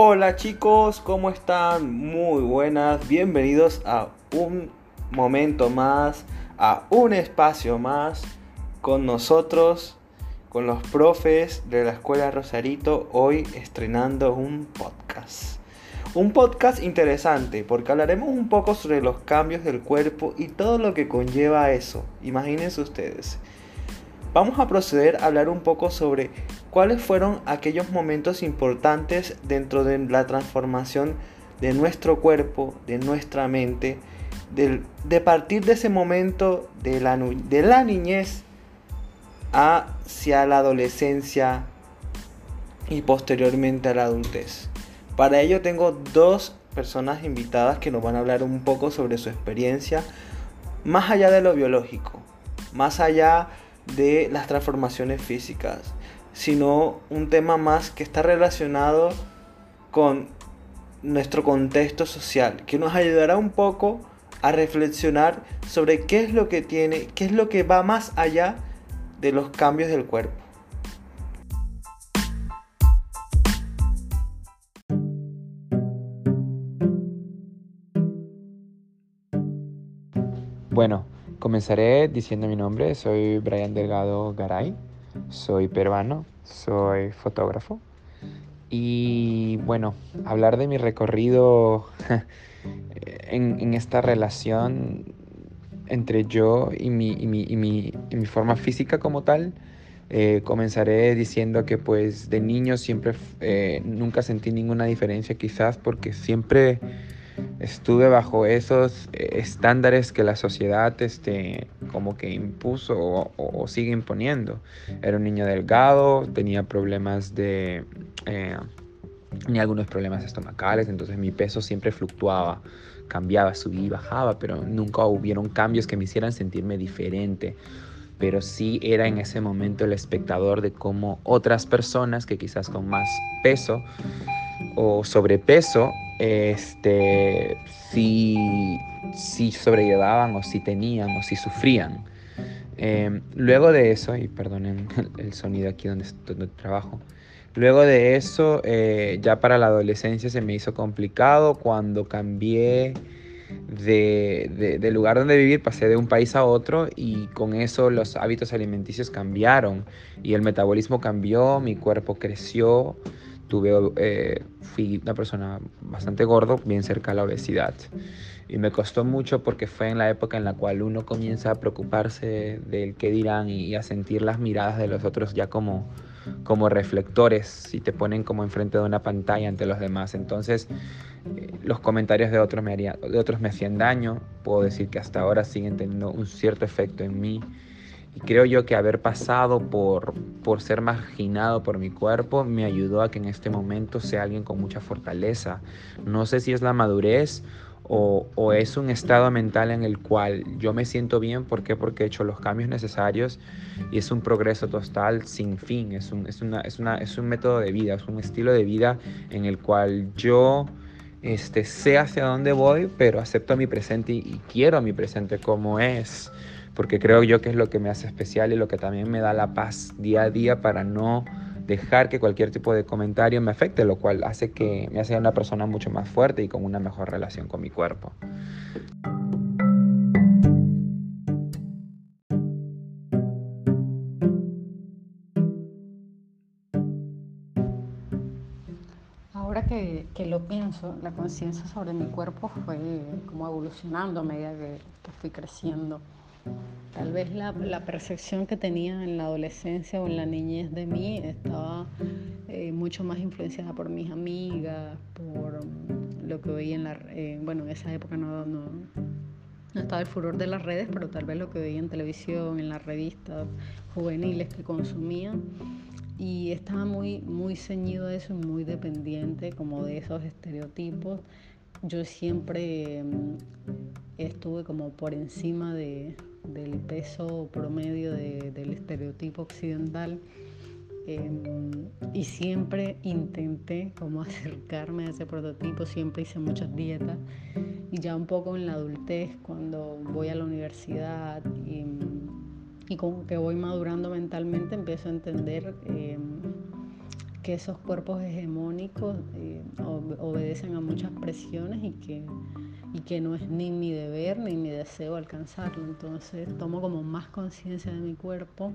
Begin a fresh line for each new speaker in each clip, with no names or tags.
Hola chicos, ¿cómo están? Muy buenas, bienvenidos a un momento más, a un espacio más con nosotros, con los profes de la Escuela Rosarito, hoy estrenando un podcast. Un podcast interesante porque hablaremos un poco sobre los cambios del cuerpo y todo lo que conlleva eso. Imagínense ustedes. Vamos a proceder a hablar un poco sobre cuáles fueron aquellos momentos importantes dentro de la transformación de nuestro cuerpo, de nuestra mente, de, partir de ese momento de la, niñez hacia la adolescencia y posteriormente a la adultez. Para ello tengo dos personas invitadas que nos van a hablar un poco sobre su experiencia, más allá de lo biológico, más allá de las transformaciones físicas, sino un tema más que está relacionado con nuestro contexto social, que nos ayudará un poco a reflexionar sobre qué es lo que tiene, qué es lo que va más allá de los cambios del cuerpo.
Bueno, Comenzaré diciendo mi nombre, soy Brian Delgado Garay, soy peruano, soy fotógrafo. Y bueno, hablar de mi recorrido en, esta relación entre yo y mi, mi, forma física como tal, eh, comenzaré diciendo que pues de niño siempre eh, nunca sentí ninguna diferencia quizás porque siempre estuve bajo esos eh, estándares que la sociedad este, como que impuso o, sigue imponiendo. Era un niño delgado, tenía problemas de... Eh, tenía algunos problemas estomacales, entonces mi peso siempre fluctuaba, cambiaba, subía y bajaba, pero nunca hubieron cambios que me hicieran sentirme diferente. Pero sí era en ese momento el espectador de cómo otras personas que quizás con más peso o sobrepeso este, si, si sobrellevaban o si tenían o si sufrían. Em, luego de eso, y perdonen el sonido aquí donde, trabajo, luego de eso, eh, ya para la adolescencia se me hizo complicado cuando cambié de, de, lugar donde vivir, pasé de un país a otro y con eso los hábitos alimenticios cambiaron y el metabolismo cambió, mi cuerpo creció tuve, eh, fui una persona bastante gordo, bien cerca a la obesidad. Y me costó mucho porque fue en la época en la cual uno comienza a preocuparse del qué dirán y a sentir las miradas de los otros ya como, como reflectores y te ponen como enfrente de una pantalla ante los demás. Entonces, eh, los comentarios de otros, me harían, de otros me hacían daño. Puedo decir que hasta ahora siguen teniendo un cierto efecto en mí creo yo que haber pasado por, por ser marginado por mi cuerpo me ayudó a que en este momento sea alguien con mucha fortaleza. No sé si es la madurez o, o, es un estado mental en el cual yo me siento bien. ¿Por qué? Porque he hecho los cambios necesarios y es un progreso total sin fin. Es un, es una, es una, es un método de vida, es un estilo de vida en el cual yo este, sé hacia dónde voy, pero acepto mi presente y, y quiero mi presente como es porque creo yo que es lo que me hace especial y lo que también me da la paz día a día para no dejar que cualquier tipo de comentario me afecte, lo cual hace que me haga una persona mucho más fuerte y con una mejor relación con mi cuerpo.
Ahora que, que lo pienso, la conciencia sobre mi cuerpo fue como evolucionando a medida que fui creciendo. Tal vez la, percepción que tenía en la adolescencia o en la niñez de mí estaba eh, mucho más influenciada por mis amigas, por lo que veía en la... Eh, bueno, en esa época no, no, no estaba el furor de las redes, pero tal vez lo que veía en televisión, en las revistas juveniles que consumía. Y estaba muy, muy ceñido a eso, muy dependiente como de esos estereotipos. Yo siempre mm, estuve como por encima de, del peso promedio del estereotipo occidental. Em, y siempre intenté como acercarme a ese prototipo, siempre hice muchas dietas y ya un poco en la adultez, cuando voy a la universidad y, y como que voy madurando mentalmente, empiezo a entender em, que esos cuerpos hegemónicos eh, obedecen a muchas presiones y que, y que no es ni mi deber ni mi deseo alcanzarlo. Entonces tomo como más conciencia de mi cuerpo,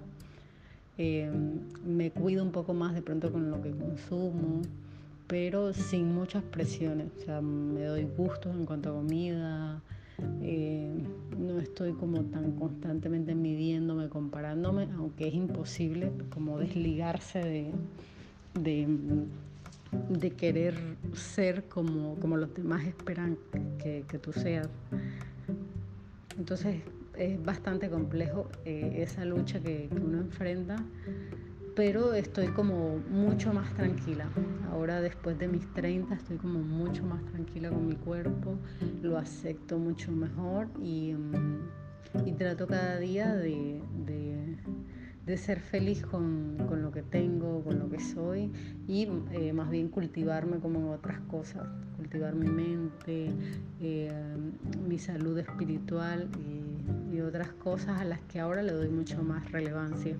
eh, me cuido un poco más de pronto con lo que consumo, pero sin muchas presiones. O sea, me doy gustos en cuanto a comida, eh, no estoy como tan constantemente midiéndome, comparándome, aunque es imposible como desligarse de, de, querer ser como, como los demás esperan que, que tú seas. Entonces es bastante complejo eh, esa lucha que, que uno enfrenta pero estoy como mucho más tranquila. Ahora después de mis 30 estoy como mucho más tranquila con mi cuerpo, lo acepto mucho mejor y, mm, trato cada día de, ser feliz con, lo que tengo, con lo que soy y eh, más bien cultivarme como en otras cosas, cultivar mi mente, eh, mi salud espiritual y otras cosas a las que ahora le doy mucho más relevancia.